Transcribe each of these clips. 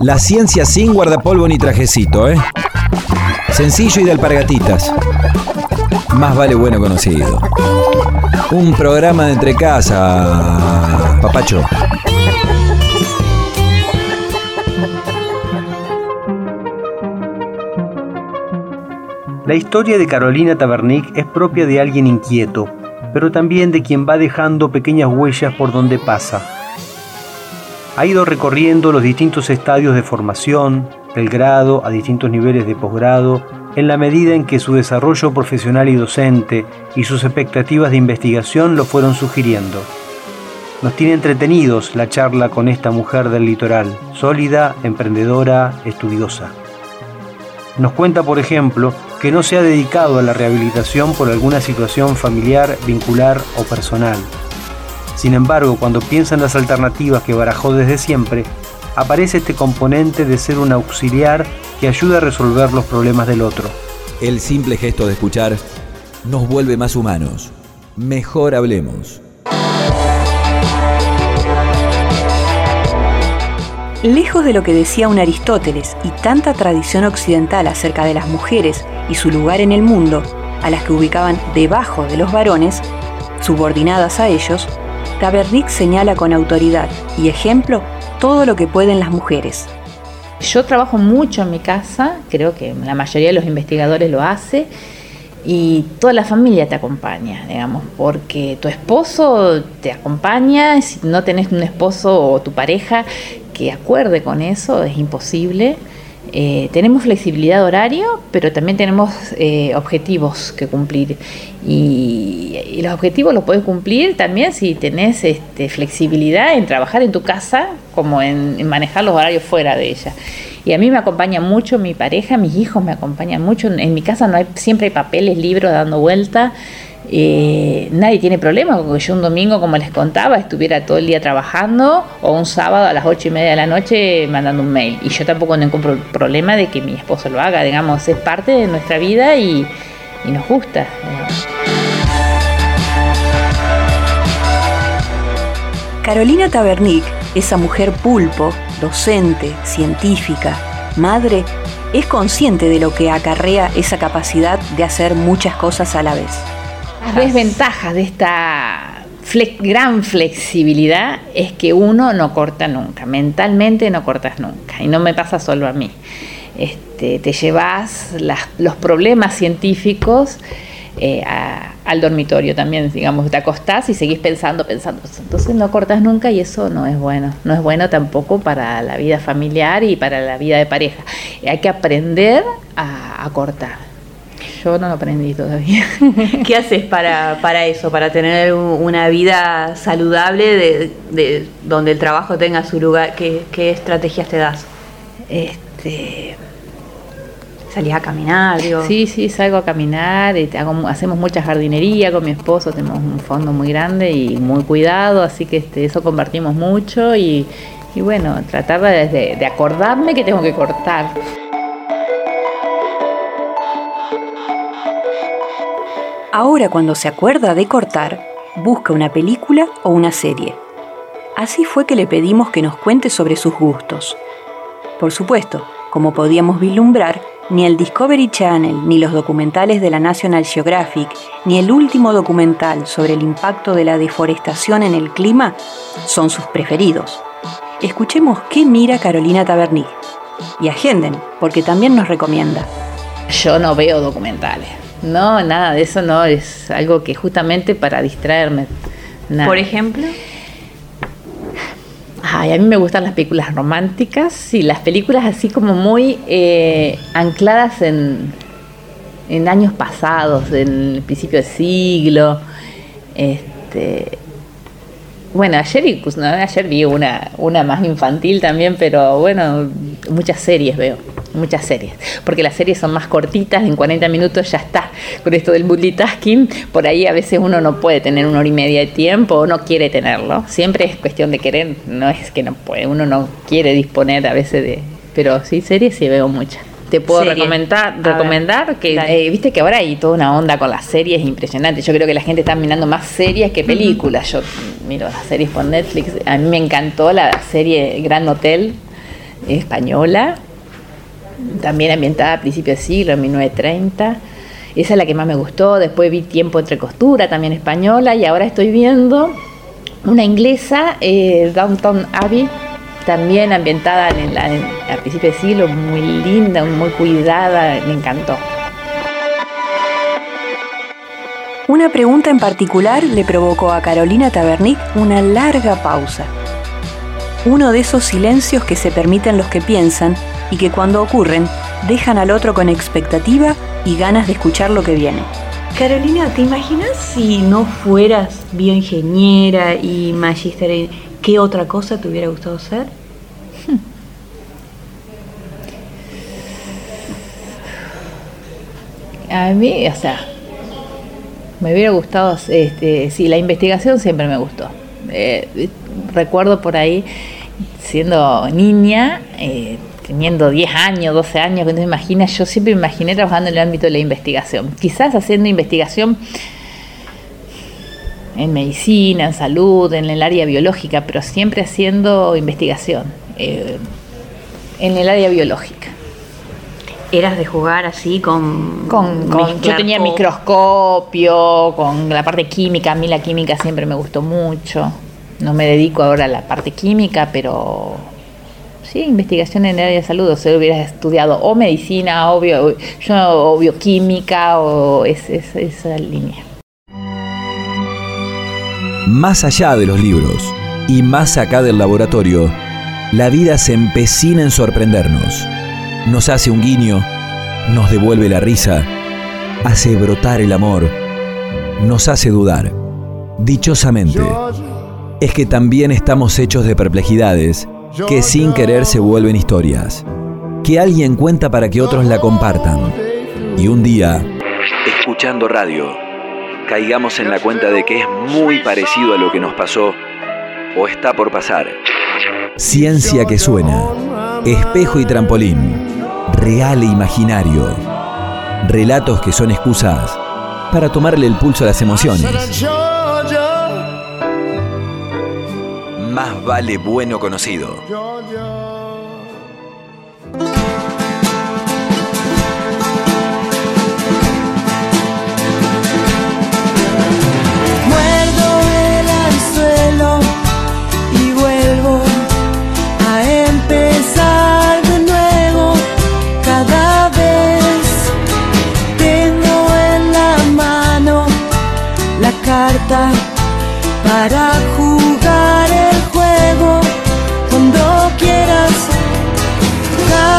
La ciencia sin guardapolvo ni trajecito, ¿eh? Sencillo y de alpargatitas. Más vale bueno conocido. Un programa de entre casa, papacho. La historia de Carolina Tabernic es propia de alguien inquieto, pero también de quien va dejando pequeñas huellas por donde pasa. Ha ido recorriendo los distintos estadios de formación, del grado a distintos niveles de posgrado, en la medida en que su desarrollo profesional y docente y sus expectativas de investigación lo fueron sugiriendo. Nos tiene entretenidos la charla con esta mujer del litoral, sólida, emprendedora, estudiosa. Nos cuenta, por ejemplo, que no se ha dedicado a la rehabilitación por alguna situación familiar, vincular o personal. Sin embargo, cuando piensa en las alternativas que barajó desde siempre, aparece este componente de ser un auxiliar que ayuda a resolver los problemas del otro. El simple gesto de escuchar nos vuelve más humanos. Mejor hablemos. Lejos de lo que decía un Aristóteles y tanta tradición occidental acerca de las mujeres y su lugar en el mundo, a las que ubicaban debajo de los varones, subordinadas a ellos, Tabernic señala con autoridad y ejemplo todo lo que pueden las mujeres. Yo trabajo mucho en mi casa, creo que la mayoría de los investigadores lo hace, y toda la familia te acompaña, digamos, porque tu esposo te acompaña, si no tenés un esposo o tu pareja que acuerde con eso, es imposible. Eh, tenemos flexibilidad de horario, pero también tenemos eh, objetivos que cumplir. Y, los objetivos los puedes cumplir también si tenés este, flexibilidad en trabajar en tu casa como en manejar los horarios fuera de ella. Y a mí me acompaña mucho mi pareja, mis hijos me acompañan mucho. En mi casa no hay, siempre hay papeles, libros dando vuelta. Eh, nadie tiene problema porque yo un domingo, como les contaba, estuviera todo el día trabajando o un sábado a las ocho y media de la noche mandando un mail. Y yo tampoco tengo problema de que mi esposo lo haga, digamos, es parte de nuestra vida y, nos gusta. Carolina Tabernic, esa mujer pulpo, docente, científica, madre, es consciente de lo que acarrea esa capacidad de hacer muchas cosas a la vez. Las desventajas de esta gran flexibilidad es que uno no corta nunca, mentalmente no cortas nunca, y no me pasa solo a mí. Este, te llevas los problemas científicos eh, al dormitorio también, digamos, te acostás y seguís pensando, pensando. Entonces no cortas nunca y eso no es bueno. No es bueno tampoco para la vida familiar y para la vida de pareja. Hay que aprender a, cortar. Yo no lo aprendí todavía. ¿Qué haces para, para eso, para tener una vida saludable de, donde el trabajo tenga su lugar? ¿Qué, qué estrategias te das? Este, ¿Salís a caminar? Sí, sí, salgo a caminar, y hacemos mucha jardinería con mi esposo, tenemos un fondo muy grande y muy cuidado, así que este, eso compartimos mucho y, bueno, tratar de, de acordarme que tengo que cortar. Ahora cuando se acuerda de cortar, busca una película o una serie. Así fue que le pedimos que nos cuente sobre sus gustos. Por supuesto, como podíamos vislumbrar, ni el Discovery Channel, ni los documentales de la National Geographic, ni el último documental sobre el impacto de la deforestación en el clima son sus preferidos. Escuchemos qué mira Carolina Tabernic y agenden, porque también nos recomienda. Yo no veo documentales. No, nada de eso no, es algo que justamente para distraerme. Por ejemplo. Ay, a mí me gustan las películas románticas y las películas así como muy eh, ancladas en, en años pasados, en el principio del siglo. Este, bueno, ayer, ayer vi una, una más infantil también, pero bueno, muchas series veo muchas series, porque las series son más cortitas, en 40 minutos ya está. Con esto del multitasking, por ahí a veces uno no puede tener una hora y media de tiempo o no quiere tenerlo. Siempre es cuestión de querer, no es que no puede, uno no quiere disponer a veces de... Pero sí, series sí veo muchas. te puedo recomendar, recomendar que eh, viste que ahora hay toda una onda con las series impresionante. Yo creo que la gente está mirando más series que películas. Yo miro las series por Netflix. A mí me encantó la serie Gran Hotel española, también ambientada a principios del siglo, en 1930. Esa es la que más me gustó. Después vi Tiempo entre costura, también española, y ahora estoy viendo una inglesa, eh, Downtown Abbey, también ambientada en, la, a principios del siglo, muy linda, muy cuidada, me encantó. Una pregunta en particular le provocó a Carolina Tabernic una larga pausa. Uno de esos silencios que se permiten los que piensan y que cuando ocurren dejan al otro con expectativa y ganas de escuchar lo que viene. Carolina, ¿te imaginas si no fueras bioingeniera y magíster ¿Qué otra cosa te hubiera gustado hacer? A mí, o sea, me hubiera gustado, este, sí, la investigación siempre me gustó. Eh, recuerdo por ahí, siendo niña, eh, teniendo 10 años, 12 años, que no te imaginas, yo siempre me imaginé trabajando en el ámbito de la investigación. Quizás haciendo investigación en medicina, en salud, en el área biológica, pero siempre haciendo investigación eh, en el área biológica. ¿Eras de jugar así con...? con, yo tenía microscopio, con la parte química, a mí la química siempre me gustó mucho. No me dedico ahora a la parte química, pero sí, investigación en el área de salud, o sea, hubieras estudiado o medicina, o, yo, o bioquímica, o esa línea más allá de los libros y más acá del laboratorio, la vida se empecina en sorprendernos. Nos hace un guiño, nos devuelve la risa, hace brotar el amor, nos hace dudar. Dichosamente, es que también estamos hechos de perplejidades que sin querer se vuelven historias, que alguien cuenta para que otros la compartan. Y un día, escuchando radio, caigamos en la cuenta de que es muy parecido a lo que nos pasó o está por pasar. Ciencia que suena, espejo y trampolín, real e imaginario, relatos que son excusas para tomarle el pulso a las emociones. Más vale bueno conocido. para jugar el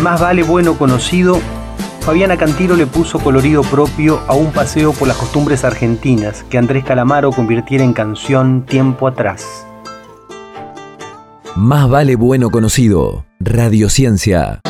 En Más Vale Bueno Conocido, Fabiana Cantiro le puso colorido propio a un paseo por las costumbres argentinas que Andrés Calamaro convirtiera en canción tiempo atrás. Más vale bueno conocido. Radiociencia.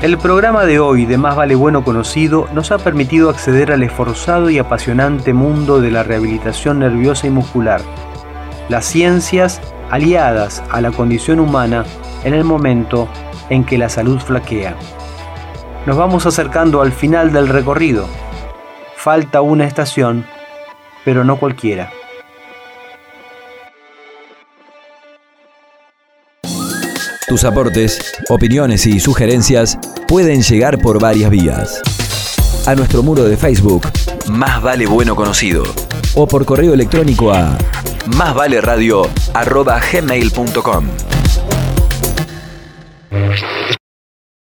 El programa de hoy de Más Vale Bueno Conocido nos ha permitido acceder al esforzado y apasionante mundo de la rehabilitación nerviosa y muscular. Las ciencias aliadas a la condición humana en el momento en que la salud flaquea. Nos vamos acercando al final del recorrido. Falta una estación, pero no cualquiera. Tus aportes, opiniones y sugerencias pueden llegar por varias vías. A nuestro muro de Facebook, Más Vale Bueno Conocido, o por correo electrónico a másvaleradio.gmail.com.